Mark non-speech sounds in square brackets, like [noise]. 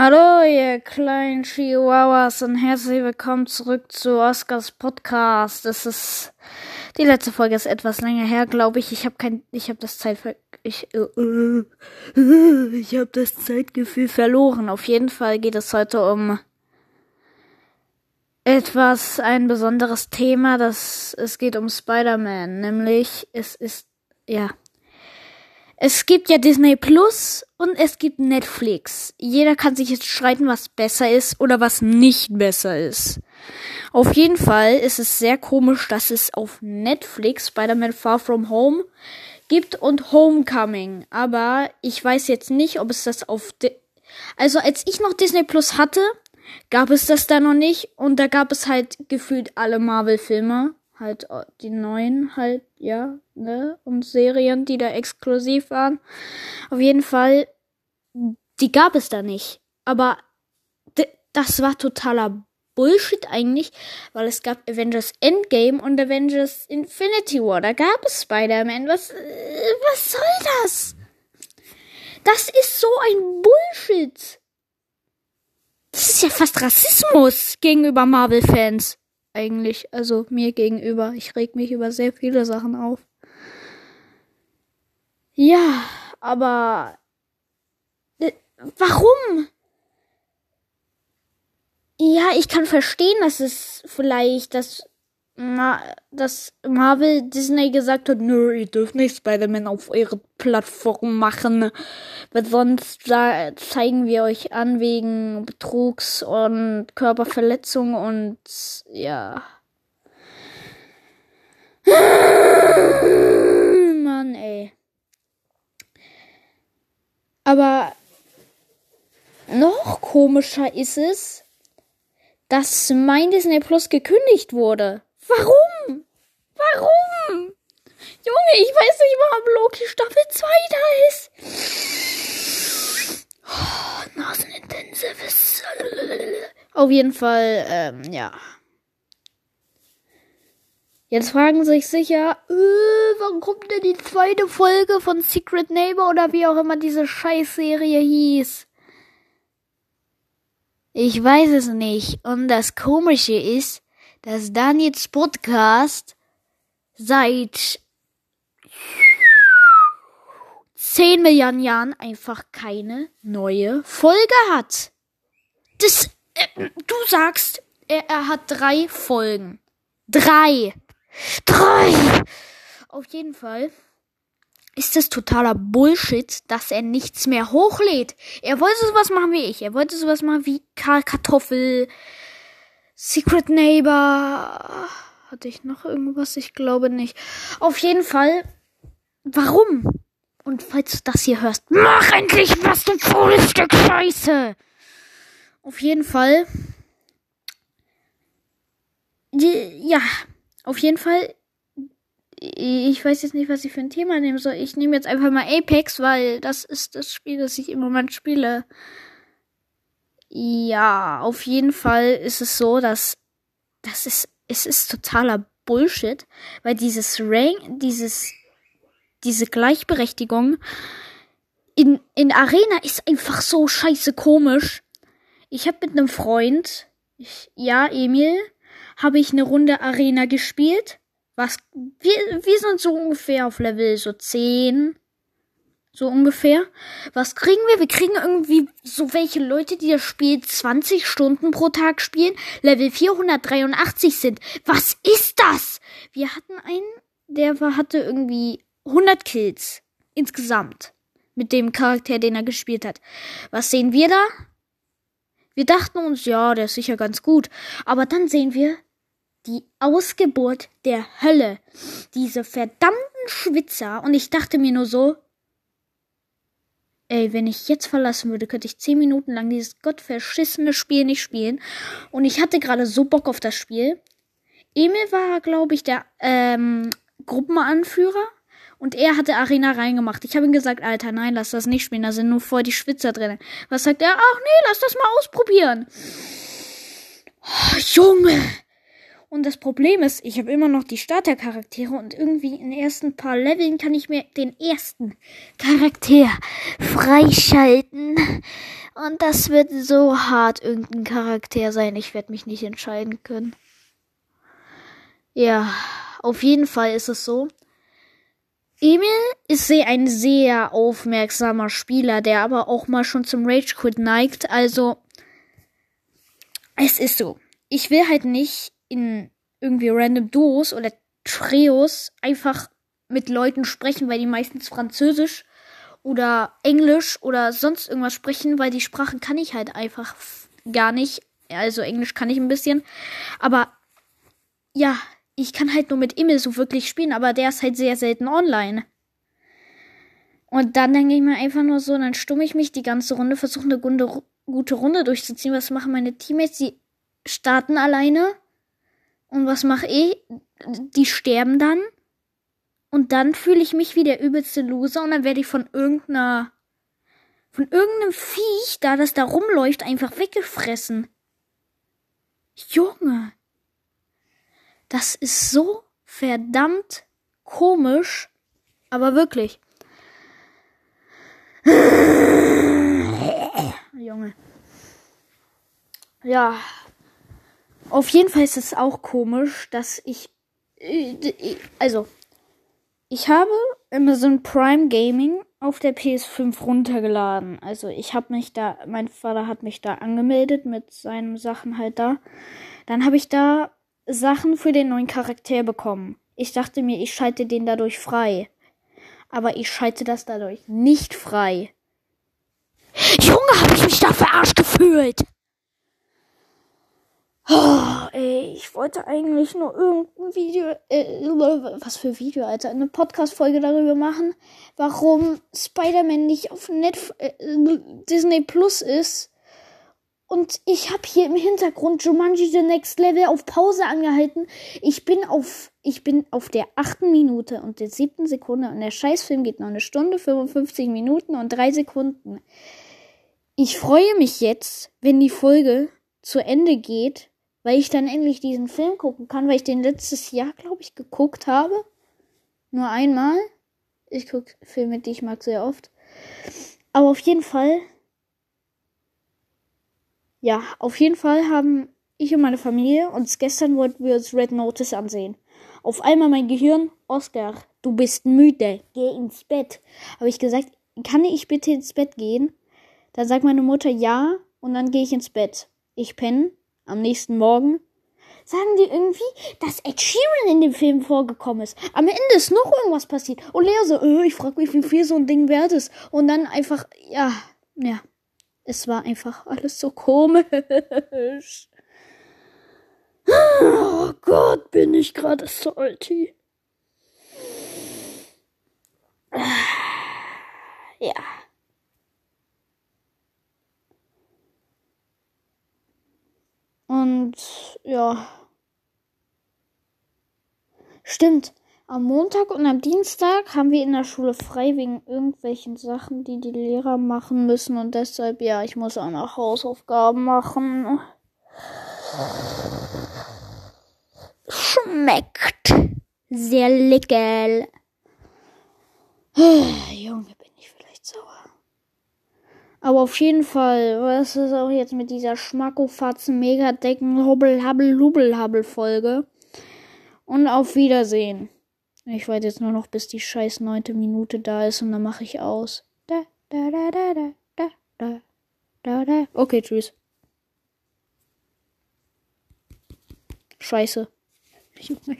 Hallo, ihr kleinen Chihuahuas und herzlich willkommen zurück zu Oscars Podcast. Das ist die letzte Folge ist etwas länger her, glaube ich. Ich habe kein, ich habe das Zeitver ich, äh, äh, ich habe das Zeitgefühl verloren. Auf jeden Fall geht es heute um etwas ein besonderes Thema. Das es geht um Spider-Man, nämlich es ist ja es gibt ja Disney Plus und es gibt Netflix. Jeder kann sich jetzt streiten, was besser ist oder was nicht besser ist. Auf jeden Fall ist es sehr komisch, dass es auf Netflix Spider-Man Far From Home gibt und Homecoming. Aber ich weiß jetzt nicht, ob es das auf... Di also als ich noch Disney Plus hatte, gab es das da noch nicht. Und da gab es halt gefühlt alle Marvel-Filme halt die neuen halt, ja, ne, und Serien, die da exklusiv waren. Auf jeden Fall, die gab es da nicht. Aber das war totaler Bullshit eigentlich, weil es gab Avengers Endgame und Avengers Infinity War. Da gab es Spider-Man. Was, äh, was soll das? Das ist so ein Bullshit. Das ist ja fast Rassismus gegenüber Marvel-Fans eigentlich, also mir gegenüber. Ich reg mich über sehr viele Sachen auf. Ja, aber äh, warum? Ja, ich kann verstehen, dass es vielleicht, dass, Ma dass Marvel Disney gesagt hat, nö, ihr dürft nicht Spider-Man auf eure Plattform machen, weil sonst da zeigen wir euch an wegen Betrugs und Körperverletzung und ja. [laughs] Mann, ey. Aber noch komischer ist es, dass mein Disney Plus gekündigt wurde. Warum? Warum? Junge, ich weiß nicht ob Loki Staffel 2 da ist. Oh, Nasenintensives. Auf jeden Fall, ähm, ja. Jetzt fragen sich sicher, äh, wann kommt denn die zweite Folge von Secret Neighbor oder wie auch immer diese Scheißserie hieß? Ich weiß es nicht. Und das Komische ist, dass Daniels Podcast seit 10 Milliarden Jahren einfach keine neue Folge hat. Das, äh, du sagst, er, er hat drei Folgen. Drei. Drei. Auf jeden Fall ist es totaler Bullshit, dass er nichts mehr hochlädt. Er wollte sowas machen wie ich. Er wollte sowas machen wie Kartoffel, Secret Neighbor. Hatte ich noch irgendwas? Ich glaube nicht. Auf jeden Fall, warum? Und falls du das hier hörst, mach endlich was, du faules Stück Scheiße! Auf jeden Fall. Ja, auf jeden Fall ich weiß jetzt nicht, was ich für ein Thema nehmen soll. Ich nehme jetzt einfach mal Apex, weil das ist das Spiel, das ich im Moment spiele. Ja, auf jeden Fall ist es so, dass das ist es ist totaler Bullshit, weil dieses Rank, dieses diese Gleichberechtigung in in Arena ist einfach so scheiße komisch. Ich habe mit einem Freund, ich, ja Emil, habe ich eine Runde Arena gespielt was, wir, wir sind so ungefähr auf Level so 10. So ungefähr. Was kriegen wir? Wir kriegen irgendwie so welche Leute, die das Spiel 20 Stunden pro Tag spielen, Level 483 sind. Was ist das? Wir hatten einen, der hatte irgendwie 100 Kills insgesamt mit dem Charakter, den er gespielt hat. Was sehen wir da? Wir dachten uns, ja, der ist sicher ganz gut. Aber dann sehen wir, die Ausgeburt der Hölle. Diese verdammten Schwitzer. Und ich dachte mir nur so, ey, wenn ich jetzt verlassen würde, könnte ich zehn Minuten lang dieses gottverschissene Spiel nicht spielen. Und ich hatte gerade so Bock auf das Spiel. Emil war, glaube ich, der ähm, Gruppenanführer. Und er hatte Arena reingemacht. Ich habe ihm gesagt, Alter, nein, lass das nicht spielen, da sind nur voll die Schwitzer drin. Was sagt er? Ach nee, lass das mal ausprobieren. Oh, Junge, Und das Problem ist, ich habe immer noch die Startercharaktere und irgendwie in den ersten paar Leveln kann ich mir den ersten Charakter freischalten. Und das wird so hart irgendein Charakter sein. Ich werde mich nicht entscheiden können. Ja, auf jeden Fall ist es so. Emil ist ein sehr aufmerksamer Spieler, der aber auch mal schon zum Rage Quit neigt. Also, es ist so. Ich will halt nicht in irgendwie random Duos oder Trios einfach mit Leuten sprechen, weil die meistens Französisch oder Englisch oder sonst irgendwas sprechen, weil die Sprachen kann ich halt einfach gar nicht. Also Englisch kann ich ein bisschen. Aber ja, ich kann halt nur mit Emil so wirklich spielen, aber der ist halt sehr selten online. Und dann denke ich mir einfach nur so, dann stumme ich mich die ganze Runde, versuche eine gute, gute Runde durchzuziehen. Was machen meine Teammates? Die starten alleine und was mache ich? Die sterben dann. Und dann fühle ich mich wie der übelste Loser und dann werde ich von irgendeiner. von irgendeinem Viech, da das da rumläuft, einfach weggefressen. Junge. Das ist so verdammt komisch. Aber wirklich. [laughs] Junge. Ja, auf jeden Fall ist es auch komisch, dass ich. Also, ich habe Amazon Prime Gaming auf der PS5 runtergeladen. Also, ich habe mich da. Mein Vater hat mich da angemeldet mit seinen Sachen halt da. Dann habe ich da Sachen für den neuen Charakter bekommen. Ich dachte mir, ich schalte den dadurch frei. Aber ich schalte das dadurch nicht frei. Junge, habe ich mich da verarscht gefühlt. Oh, ey, ich wollte eigentlich nur irgendein Video, äh, was für Video, Alter, eine Podcast-Folge darüber machen, warum Spider-Man nicht auf Netf äh, Disney Plus ist. Und ich habe hier im Hintergrund Jumanji The Next Level auf Pause angehalten. Ich bin auf, ich bin auf der achten Minute und der siebten Sekunde und der Scheißfilm geht noch eine Stunde, 55 Minuten und drei Sekunden. Ich freue mich jetzt, wenn die Folge zu Ende geht weil ich dann endlich diesen Film gucken kann, weil ich den letztes Jahr, glaube ich, geguckt habe. Nur einmal. Ich gucke Filme, die ich mag, sehr oft. Aber auf jeden Fall. Ja, auf jeden Fall haben ich und meine Familie uns gestern wollten wir uns Red Notice ansehen. Auf einmal mein Gehirn, Oscar, du bist müde, geh ins Bett. Habe ich gesagt, kann ich bitte ins Bett gehen? Dann sagt meine Mutter ja und dann gehe ich ins Bett. Ich penne am nächsten Morgen sagen die irgendwie, dass Ed Sheeran in dem Film vorgekommen ist. Am Ende ist noch irgendwas passiert. Und Leo so, äh, ich frag mich, wie viel so ein Ding wert ist. Und dann einfach, ja, ja. Es war einfach alles so komisch. Oh Gott, bin ich gerade salty. Ja. Und ja. Stimmt. Am Montag und am Dienstag haben wir in der Schule frei wegen irgendwelchen Sachen, die die Lehrer machen müssen. Und deshalb, ja, ich muss auch noch Hausaufgaben machen. Schmeckt sehr lecker. [sighs] Junge, aber auf jeden Fall, was ist auch jetzt mit dieser Schmackofatzen Megadecken Hubbel Habbel Hubbel Habbel Folge. Und auf Wiedersehen. Ich warte jetzt nur noch, bis die scheiß neunte Minute da ist und dann mache ich aus. Da, da, da, da, da, da, da, da, da. Okay, tschüss. Scheiße. [laughs] Junge.